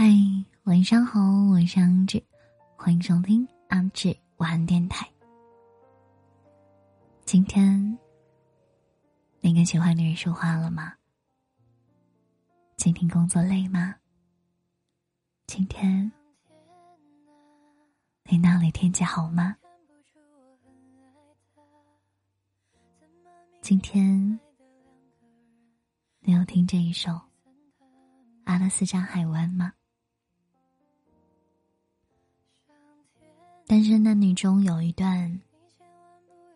嗨，晚上好，我是安志，欢迎收听安志晚安电台。今天，你跟喜欢的人说话了吗？今天工作累吗？今天，你那里天气好吗？今天，你有听这一首《阿拉斯加海湾》吗？单身男女中有一段，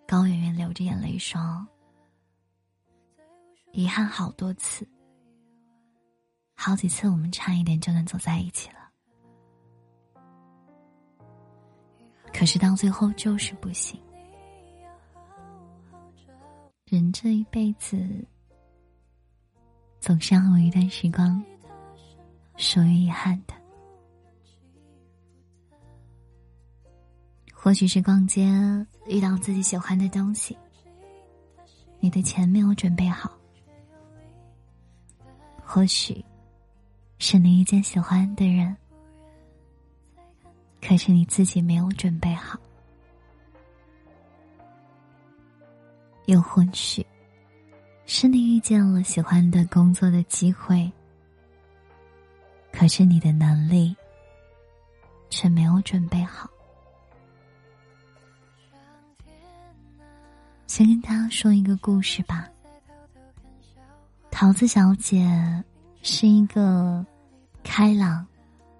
高圆圆流着眼泪说：“遗憾好多次，好几次我们差一点就能走在一起了，可是到最后就是不行。人这一辈子，总是要有一段时光属于遗憾的。”或许是逛街遇到自己喜欢的东西，你的钱没有准备好；或许是你遇见喜欢的人，可是你自己没有准备好；又或许是你遇见了喜欢的工作的机会，可是你的能力却没有准备好。先跟大家说一个故事吧。桃子小姐是一个开朗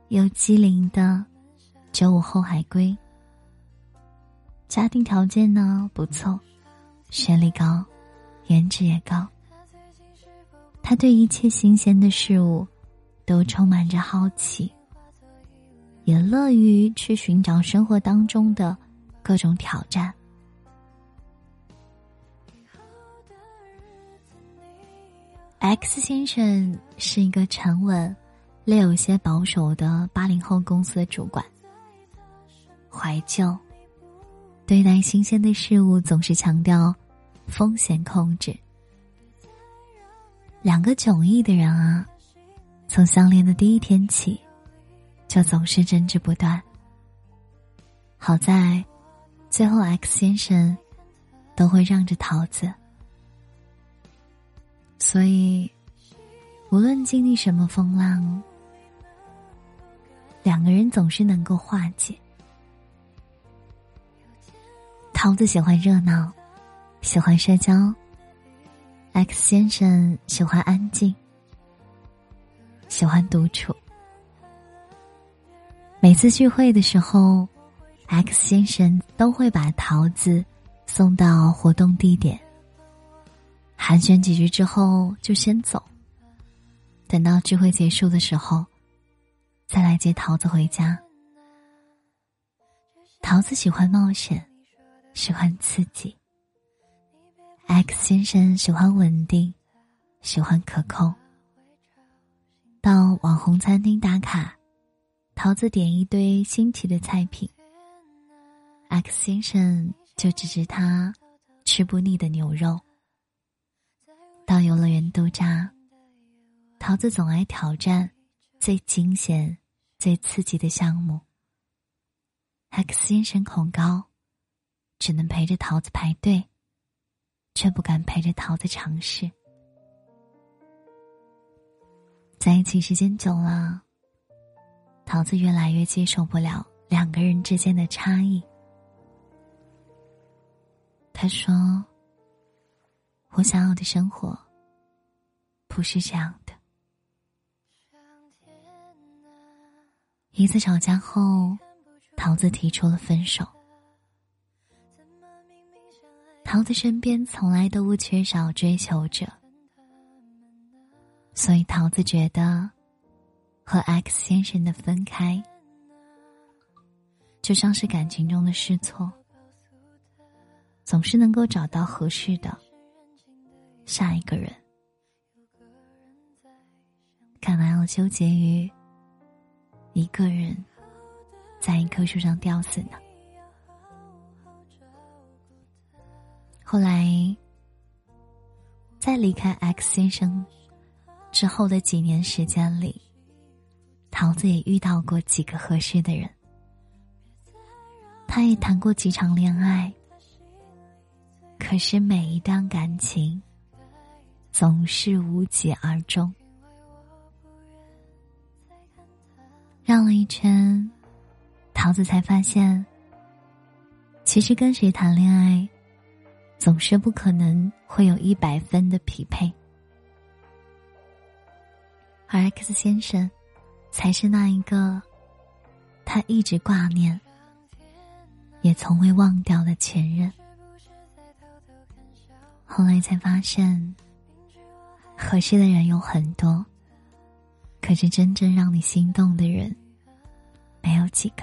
又机灵的九五后海归，家庭条件呢不错，学历高，颜值也高。她对一切新鲜的事物都充满着好奇，也乐于去寻找生活当中的各种挑战。X 先生是一个沉稳、略有些保守的八零后公司的主管，怀旧，对待新鲜的事物总是强调风险控制。两个迥异的人啊，从相恋的第一天起，就总是争执不断。好在，最后 X 先生都会让着桃子。所以，无论经历什么风浪，两个人总是能够化解。桃子喜欢热闹，喜欢社交；X 先生喜欢安静，喜欢独处。每次聚会的时候，X 先生都会把桃子送到活动地点。寒暄几句之后就先走，等到聚会结束的时候，再来接桃子回家。桃子喜欢冒险，喜欢刺激。X 先生喜欢稳定，喜欢可控。到网红餐厅打卡，桃子点一堆新奇的菜品，X 先生就指着他吃不腻的牛肉。到游乐园度假，桃子总爱挑战最惊险、最刺激的项目。X 先生恐高，只能陪着桃子排队，却不敢陪着桃子尝试。在一起时间久了，桃子越来越接受不了两个人之间的差异。他说。我想要的生活不是这样的。一次吵架后，桃子提出了分手。桃子身边从来都不缺少追求者，所以桃子觉得和 X 先生的分开，就像是感情中的试错，总是能够找到合适的。下一个人，干嘛要纠结于一个人在一棵树上吊死呢？后来，在离开 X 先生之后的几年时间里桃子也遇到过几个合适的人，他也谈过几场恋爱，可是每一段感情总是无疾而终。绕了一圈，桃子才发现，其实跟谁谈恋爱，总是不可能会有一百分的匹配。而 X 先生，才是那一个，他一直挂念，也从未忘掉的前任。后来才发现，合适的人有很多，可是真正让你心动的人，没有几个。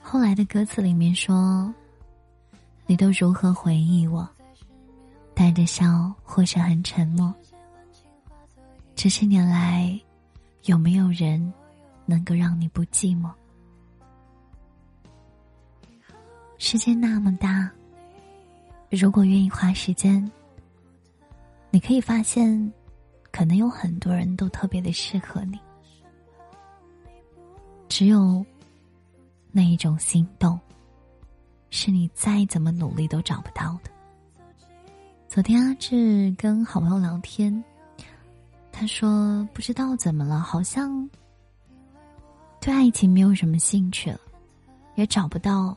后来的歌词里面说：“你都如何回忆我？带着笑，或是很沉默。”这些年来，有没有人能够让你不寂寞？世界那么大，如果愿意花时间，你可以发现，可能有很多人都特别的适合你。只有那一种心动，是你再怎么努力都找不到的。昨天阿志跟好朋友聊天。他说：“不知道怎么了，好像对爱情没有什么兴趣了，也找不到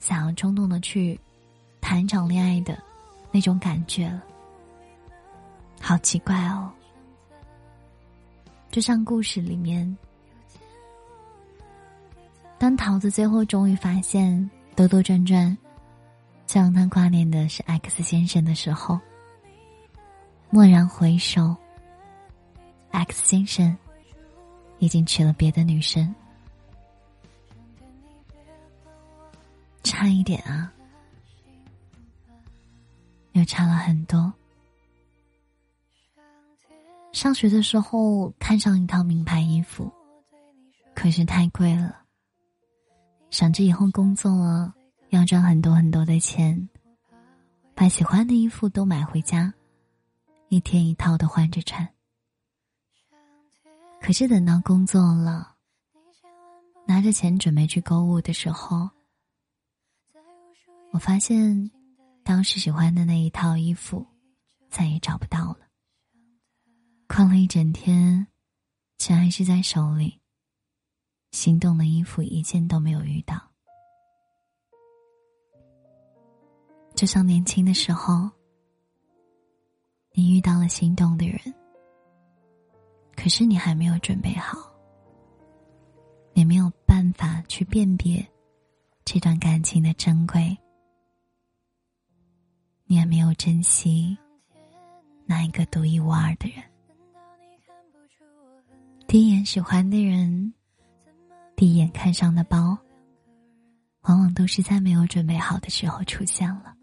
想要冲动的去谈一场恋爱的那种感觉了。好奇怪哦！就像故事里面，当桃子最后终于发现兜兜转转，最让他挂念的是 X 先生的时候。”蓦然回首，X 先生已经娶了别的女生，差一点啊，又差了很多。上学的时候看上一套名牌衣服，可是太贵了。想着以后工作了要赚很多很多的钱，把喜欢的衣服都买回家。一天一套的换着穿，可是等到工作了，拿着钱准备去购物的时候，我发现当时喜欢的那一套衣服再也找不到了。逛了一整天，钱还是在手里，心动的衣服一件都没有遇到。就像年轻的时候。你遇到了心动的人，可是你还没有准备好，你没有办法去辨别这段感情的珍贵，你也没有珍惜那一个独一无二的人。第一眼喜欢的人，第一眼看上的包，往往都是在没有准备好的时候出现了。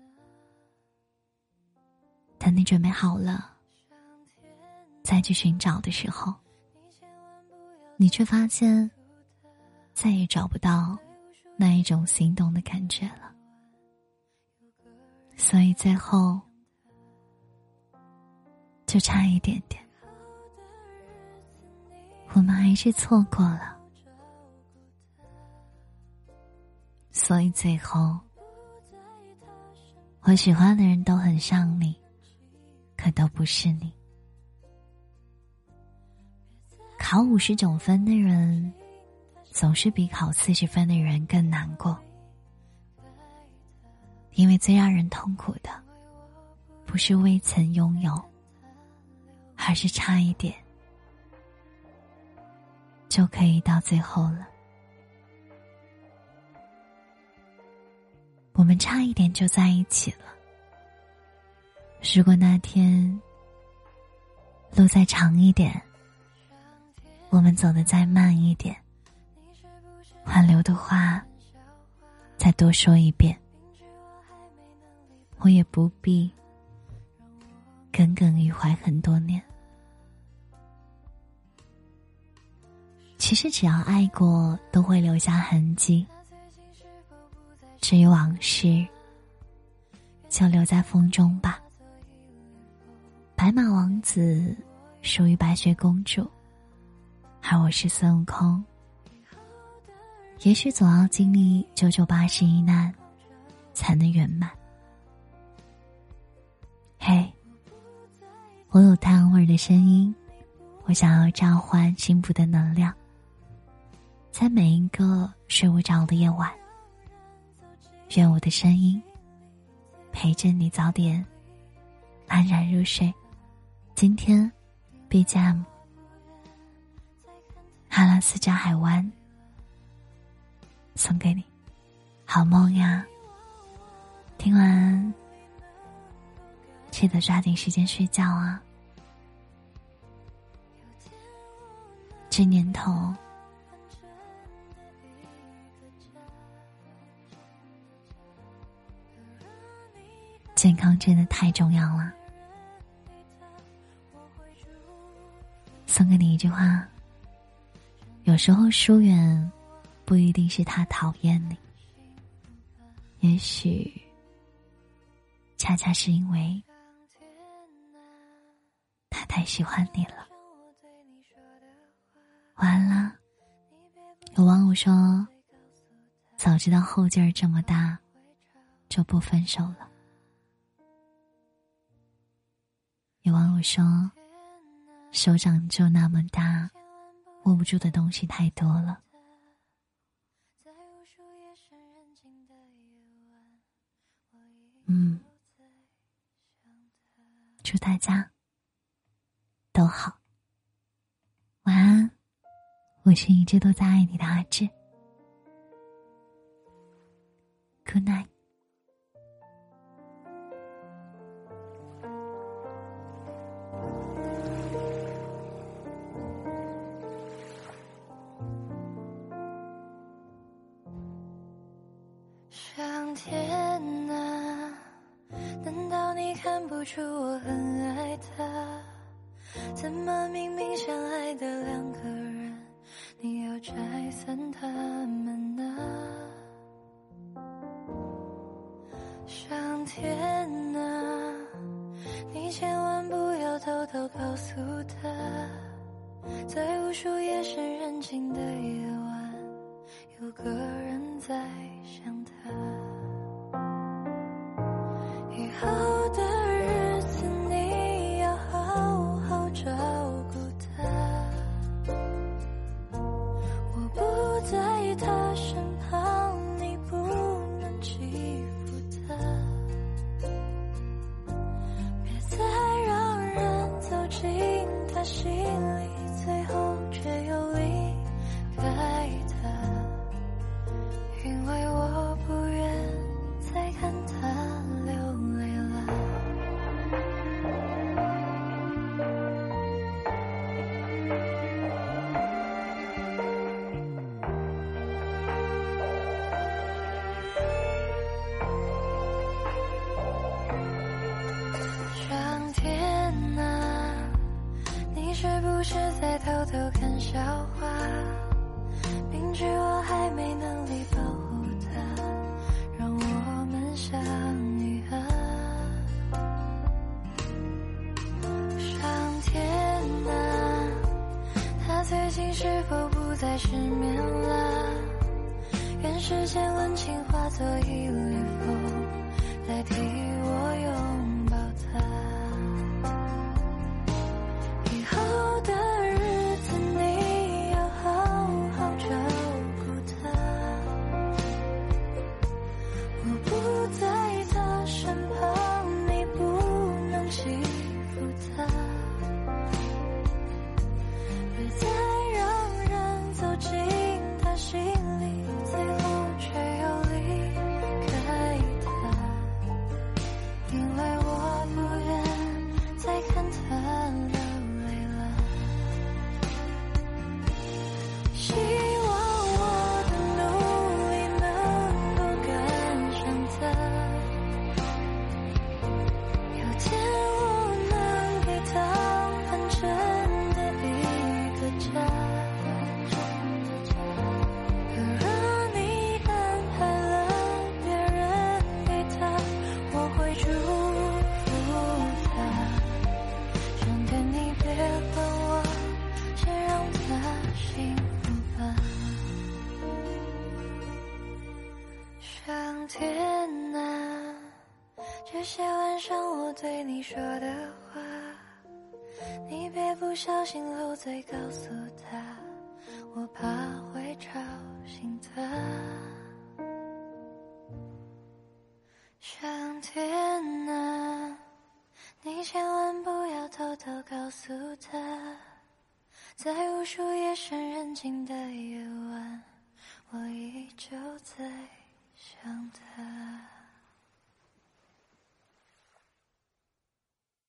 等你准备好了，再去寻找的时候，你却发现再也找不到那一种心动的感觉了。所以最后就差一点点，我们还是错过了。所以最后，我喜欢的人都很像你。可都不是你。考五十九分的人，总是比考四十分的人更难过。因为最让人痛苦的，不是未曾拥有，而是差一点就可以到最后了。我们差一点就在一起了。如果那天路再长一点，我们走的再慢一点，挽留的话再多说一遍，我也不必耿耿于怀很多年。其实只要爱过，都会留下痕迹。至于往事，就留在风中吧。白马王子属于白雪公主，而我是孙悟空。也许总要经历九九八十一难，才能圆满。嘿，我有太阳味的声音，我想要召唤幸福的能量，在每一个睡不着的夜晚，愿我的声音陪着你早点安然入睡。今天，BGM，阿拉斯加海湾。送给你，好梦呀！听完记得抓紧时间睡觉啊！这年头，健康真的太重要了。送给你一句话：有时候疏远。不一定是他讨厌你，也许恰恰是因为他太喜欢你了。完了，有网友说：“早知道后劲儿这么大，就不分手了。”有网友说：“手掌就那么大，握不住的东西太多了。”嗯，祝大家都好，晚安。我是一直都在爱你的阿志的两心是否不再失眠了？愿世间温情化作一缕风，代替我拥小心漏嘴告诉他，我怕